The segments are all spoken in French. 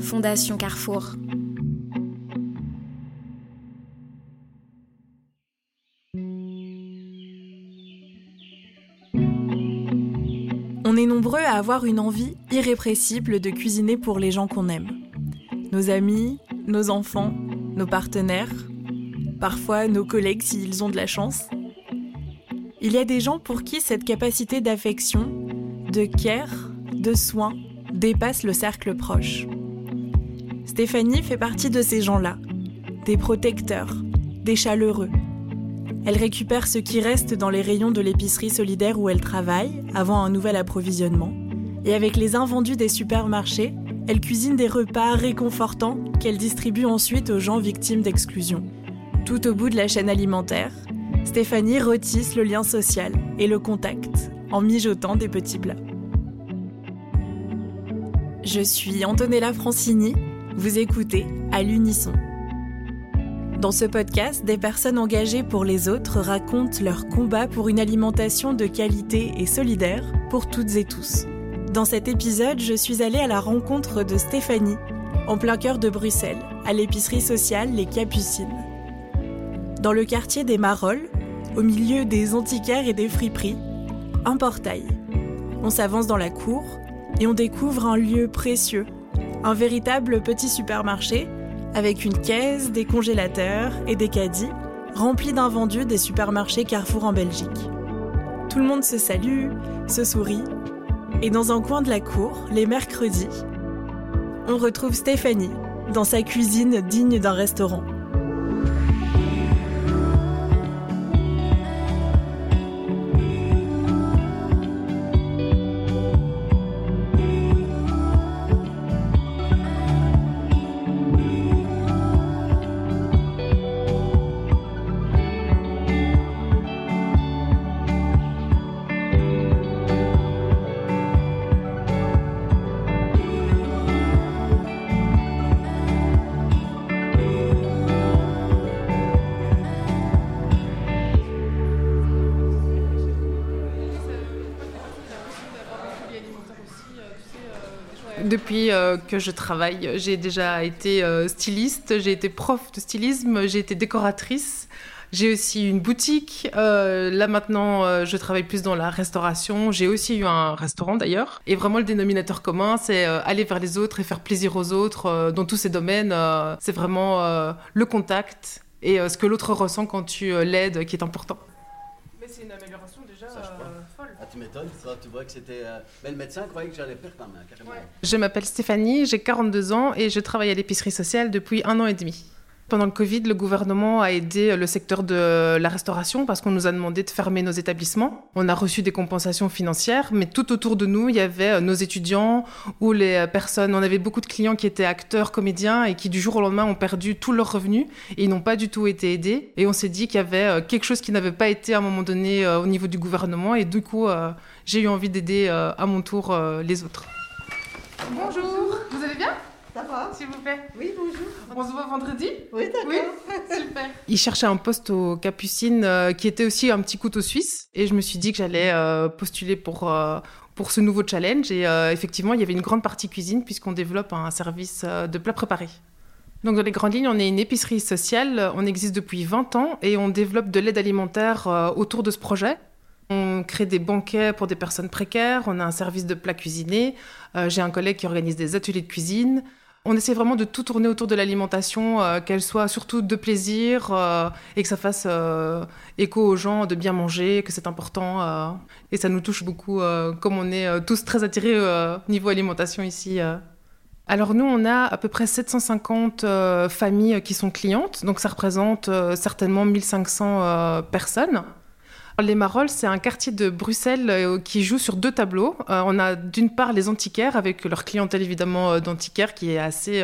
Fondation Carrefour. On est nombreux à avoir une envie irrépressible de cuisiner pour les gens qu'on aime. Nos amis, nos enfants, nos partenaires, parfois nos collègues s'ils ont de la chance. Il y a des gens pour qui cette capacité d'affection, de care, de soin dépasse le cercle proche. Stéphanie fait partie de ces gens-là, des protecteurs, des chaleureux. Elle récupère ce qui reste dans les rayons de l'épicerie solidaire où elle travaille, avant un nouvel approvisionnement, et avec les invendus des supermarchés, elle cuisine des repas réconfortants qu'elle distribue ensuite aux gens victimes d'exclusion. Tout au bout de la chaîne alimentaire, Stéphanie retisse le lien social et le contact en mijotant des petits plats. Je suis Antonella Francini, vous écoutez à l'unisson. Dans ce podcast, des personnes engagées pour les autres racontent leur combat pour une alimentation de qualité et solidaire pour toutes et tous. Dans cet épisode, je suis allée à la rencontre de Stéphanie, en plein cœur de Bruxelles, à l'épicerie sociale Les Capucines. Dans le quartier des Marolles, au milieu des antiquaires et des friperies, un portail. On s'avance dans la cour et on découvre un lieu précieux, un véritable petit supermarché avec une caisse, des congélateurs et des caddies remplis d'invendus des supermarchés Carrefour en Belgique. Tout le monde se salue, se sourit, et dans un coin de la cour, les mercredis, on retrouve Stéphanie dans sa cuisine digne d'un restaurant. Euh, que je travaille, j'ai déjà été euh, styliste, j'ai été prof de stylisme, j'ai été décoratrice. J'ai aussi une boutique. Euh, là maintenant, je travaille plus dans la restauration. J'ai aussi eu un restaurant d'ailleurs. Et vraiment, le dénominateur commun, c'est aller vers les autres et faire plaisir aux autres dans tous ces domaines. c'est vraiment le contact et ce que l'autre ressent quand tu l'aides qui est important. Mais c'est une amélioration déjà Ça, je crois. folle. Ah, tu m'étonnes, tu vois que c'était. euh, Mais le médecin croyait que j'allais perdre ma main, carrément. Je m'appelle Stéphanie, j'ai 42 ans et je travaille à l'épicerie sociale depuis un an et demi. Pendant le Covid, le gouvernement a aidé le secteur de la restauration parce qu'on nous a demandé de fermer nos établissements. On a reçu des compensations financières, mais tout autour de nous, il y avait euh, nos étudiants ou les euh, personnes. On avait beaucoup de clients qui étaient acteurs, comédiens et qui du jour au lendemain ont perdu tous leurs revenus et ils n'ont pas du tout été aidés. Et on s'est dit qu'il y avait euh, quelque chose qui n'avait pas été à un moment donné au niveau du gouvernement et du coup, j'ai eu envie d'aider à mon tour les autres. Bonjour, S'il vous plaît. Oui, bonjour. On se voit vendredi Oui, d'accord. Oui, super. Il cherchait un poste aux Capucines euh, qui était aussi un petit couteau suisse et je me suis dit que j'allais euh, postuler pour, euh, pour ce nouveau challenge et euh, effectivement il y avait une grande partie cuisine puisqu'on développe un service euh, de plats préparés. Donc dans les grandes lignes, on est une épicerie sociale, on existe depuis 20 ans et on développe de l'aide alimentaire autour de ce projet. On crée des banquets pour des personnes précaires, on a un service de plats cuisinés, euh, j'ai un collègue qui organise des ateliers de cuisine. On essaie vraiment de tout tourner autour de l'alimentation, euh, qu'elle soit surtout de plaisir euh, et que ça fasse euh, écho aux gens de bien manger, que c'est important. et ça nous touche beaucoup, comme on est tous très attirés niveau alimentation ici. Alors nous, on a à peu près 750 euh, familles qui sont clientes, donc ça représente certainement 1500 euh, personnes. Les Marolles, c'est un quartier de Bruxelles euh, qui joue sur deux tableaux. Euh, on a d'une part les antiquaires, avec leur clientèle évidemment euh, d'antiquaires qui est assez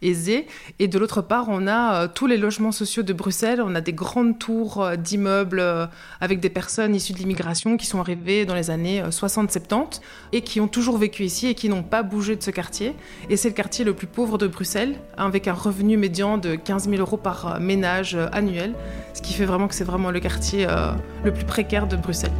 aisée. Et de l'autre part, on a tous les logements sociaux de Bruxelles. On a des grandes tours d'immeubles avec des personnes issues de l'immigration qui sont arrivées dans les années euh, 60-70 et qui ont toujours vécu ici et qui n'ont pas bougé de ce quartier. Et c'est le quartier le plus pauvre de Bruxelles, avec un revenu médian de 15 000 euros par ménage annuel, ce qui fait vraiment que c'est vraiment le quartier le plus Précaire de Bruxelles.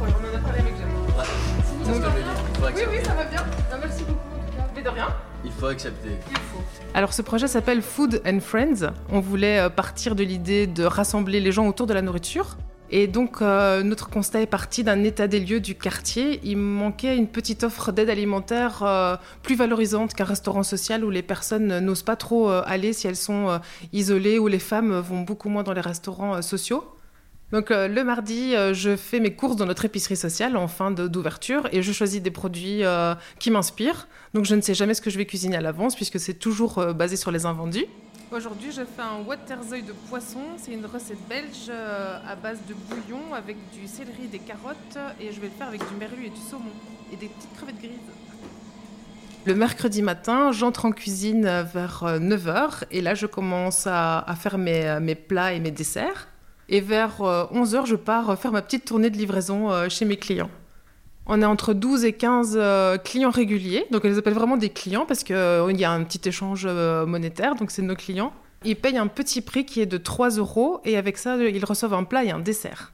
On en a parlé avec Jacques. Ça va bien? Oui, ça va bien. Merci beaucoup en tout cas. Mais de rien. Il faut accepter. Alors ce projet s'appelle Food and Friends. On voulait euh, partir de l'idée de rassembler les gens autour de la nourriture. Et donc euh, notre constat est parti d'un état des lieux du quartier. Il manquait une petite offre d'aide alimentaire euh, plus valorisante qu'un restaurant social où les personnes n'osent pas trop aller si elles sont isolées, où les femmes vont beaucoup moins dans les restaurants sociaux. Donc euh, le mardi, euh, je fais mes courses dans notre épicerie sociale en fin d'ouverture et je choisis des produits euh, qui m'inspirent. Donc je ne sais jamais ce que je vais cuisiner à l'avance puisque c'est toujours basé sur les invendus. Aujourd'hui, je fais un waterzeuil de poisson. C'est une recette belge à base de bouillon avec du céleri, des carottes et je vais le faire avec du merlu et du saumon et des petites crevettes grises. Le mercredi matin, j'entre en cuisine vers 9h et là, je commence à, à faire mes, mes plats et mes desserts. Et vers 11h, je pars euh, faire ma petite tournée de livraison euh, chez mes clients. On est entre 12 et 15 euh, clients réguliers. Donc, on les appelle vraiment des clients parce qu'il y a un petit échange euh, monétaire. Donc, c'est nos clients. Ils payent un petit prix qui est de 3 euros et avec ça, ils reçoivent un plat et un dessert.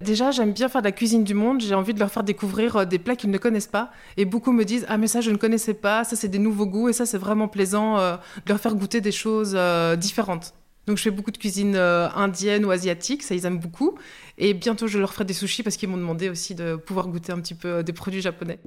Déjà, j'aime bien faire de la cuisine du monde. J'ai envie de leur faire découvrir euh, des plats qu'ils ne connaissent pas. Et beaucoup me disent Ah, mais ça, je ne connaissais pas. Ça, c'est des nouveaux goûts. Et ça, c'est vraiment plaisant euh, de leur faire goûter des choses euh, différentes. Donc, je fais beaucoup de cuisine euh, indienne ou asiatique. Ça, ils aiment beaucoup. Et bientôt, je leur ferai des sushis parce qu'ils m'ont demandé aussi de pouvoir goûter un petit peu euh, des produits japonais.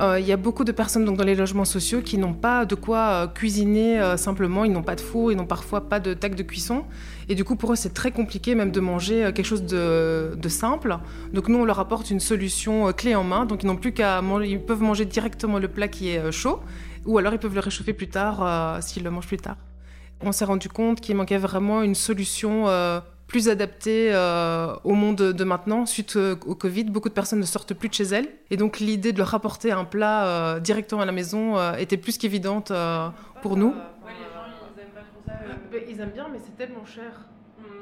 Il y a beaucoup de personnes donc, dans les logements sociaux qui n'ont pas de quoi euh, cuisiner euh, simplement, ils n'ont pas de four, ils n'ont parfois pas de tac de cuisson. Et du coup, pour eux, c'est très compliqué même de manger euh, quelque chose de, simple. Donc nous, on leur apporte une solution euh, clé en main. Donc ils n'ont plus qu'à manger, ils peuvent manger directement le plat qui est euh, chaud, ou alors ils peuvent le réchauffer plus tard euh, s'ils le mangent plus tard. On s'est rendu compte qu'il manquait vraiment une solution euh, plus adaptée euh, au monde de maintenant. Suite euh, au Covid, beaucoup de personnes ne sortent plus de chez elles. Et donc l'idée de leur apporter un plat euh, directement à la maison euh, était plus qu'évidente euh, pour nous. Ils aiment bien, mais c'est tellement cher.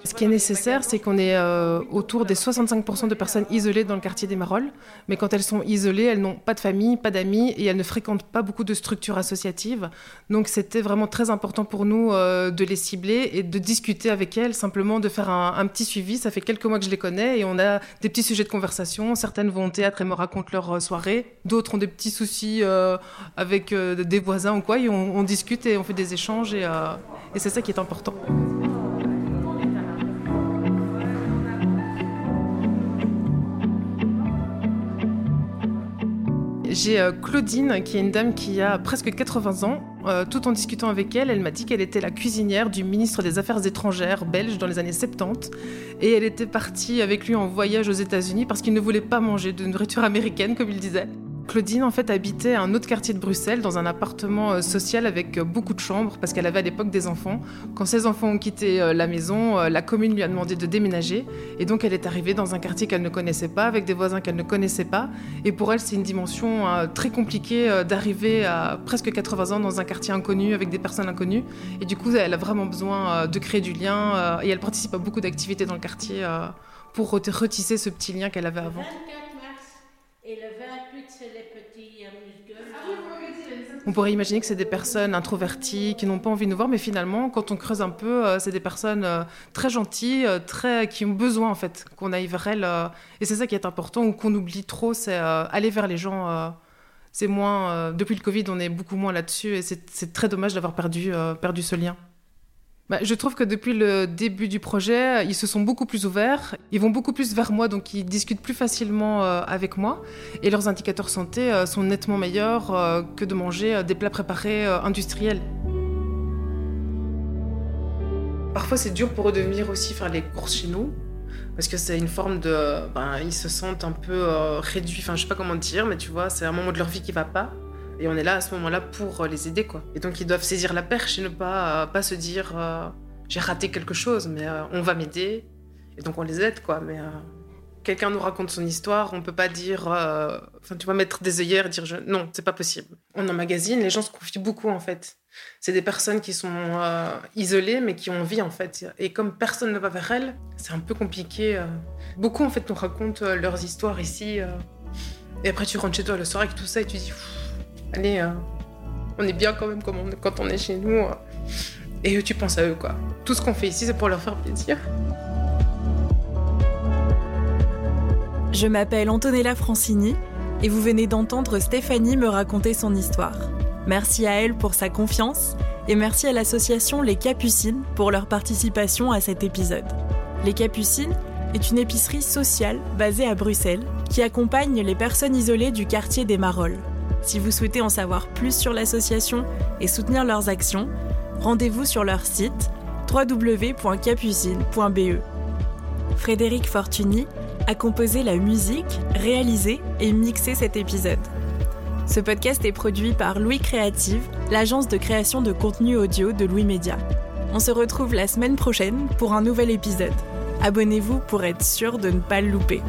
Ce qui est nécessaire, c'est qu'on est euh, autour des 65% de personnes isolées dans le quartier des Marolles. Mais quand elles sont isolées, elles n'ont pas de famille, pas d'amis et elles ne fréquentent pas beaucoup de structures associatives. Donc c'était vraiment très important pour nous euh, de les cibler et de discuter avec elles, simplement de faire un, petit suivi. Ça fait quelques mois que je les connais et on a des petits sujets de conversation. Certaines vont au théâtre et me racontent leur euh, soirée. D'autres ont des petits soucis avec des voisins ou quoi. Et on, discute et on fait des échanges et c'est ça qui est important. J'ai euh, Claudine, qui est une dame qui a presque 80 ans. Euh, tout en discutant avec elle, elle m'a dit qu'elle était la cuisinière du ministre des Affaires étrangères belge dans les années 70. Et elle était partie avec lui en voyage aux États-Unis parce qu'il ne voulait pas manger de nourriture américaine, comme il disait. Claudine, en fait, habitait un autre quartier de Bruxelles, dans un appartement euh, social avec euh, beaucoup de chambres, parce qu'elle avait à l'époque des enfants. Quand ses enfants ont quitté euh, la maison, la commune lui a demandé de déménager. Et donc, elle est arrivée dans un quartier qu'elle ne connaissait pas, avec des voisins qu'elle ne connaissait pas. Et pour elle, c'est une dimension euh, très compliquée d'arriver à presque 80 ans dans un quartier inconnu, avec des personnes inconnues. Et du coup, elle a vraiment besoin de créer du lien. et elle participe à beaucoup d'activités dans le quartier pour re- retisser ce petit lien qu'elle avait avant. 24 mars 28, c'est les petits euh, musicals. On pourrait imaginer que c'est des personnes introverties qui n'ont pas envie de nous voir, mais finalement, quand on creuse un peu, euh, c'est des personnes euh, très gentilles, euh, très qui ont besoin en fait qu'on aille vers elles. et c'est ça qui est important ou qu'on oublie trop, c'est aller vers les gens. c'est moins. depuis le Covid, on est beaucoup moins là-dessus, et c'est très dommage d'avoir perdu perdu ce lien. Bah, je trouve que depuis le début du projet, ils se sont beaucoup plus ouverts, ils vont beaucoup plus vers moi, donc ils discutent plus facilement euh, avec moi, et leurs indicateurs santé euh, sont nettement meilleurs euh, que de manger des plats préparés industriels. Parfois, c'est dur pour eux de venir aussi faire les courses chez nous, parce que c'est une forme de... Ben, ils se sentent un peu réduits, enfin je sais pas comment dire, mais tu vois, c'est un moment de leur vie qui va pas. Et on est là à ce moment-là pour euh, les aider, quoi. Et donc ils doivent saisir la perche et ne pas, euh, pas se dire euh, j'ai raté quelque chose, mais on va m'aider. Et donc on les aide, quoi. Mais quelqu'un nous raconte son histoire, on peut pas dire, enfin tu vois, mettre des œillères et dire je... non, c'est pas possible. On emmagasine, les gens se confient beaucoup en fait. C'est des personnes qui sont isolées mais qui ont envie en fait. Et comme personne ne va vers elles, c'est un peu compliqué. Beaucoup en fait nous racontent leurs histoires ici. Et après tu rentres chez toi le soir avec tout ça et tu dis, allez, euh, on est bien quand même quand on est chez nous. euh, Et tu penses à eux, quoi. Tout ce qu'on fait ici, c'est pour leur faire plaisir. Je m'appelle Antonella Francini et vous venez d'entendre Stéphanie me raconter son histoire. Merci à elle pour sa confiance et merci à l'association Les Capucines pour leur participation à cet épisode. Les Capucines est une épicerie sociale basée à Bruxelles qui accompagne les personnes isolées du quartier des Marolles. Si vous souhaitez en savoir plus sur l'association et soutenir leurs actions, rendez-vous sur leur site www.capucine.be. Frédéric Fortuny a composé la musique, réalisé et mixé cet épisode. Ce podcast est produit par Louis Créative, l'agence de création de contenu audio de Louis Média. On se retrouve la semaine prochaine pour un nouvel épisode. Abonnez-vous pour être sûr de ne pas le louper.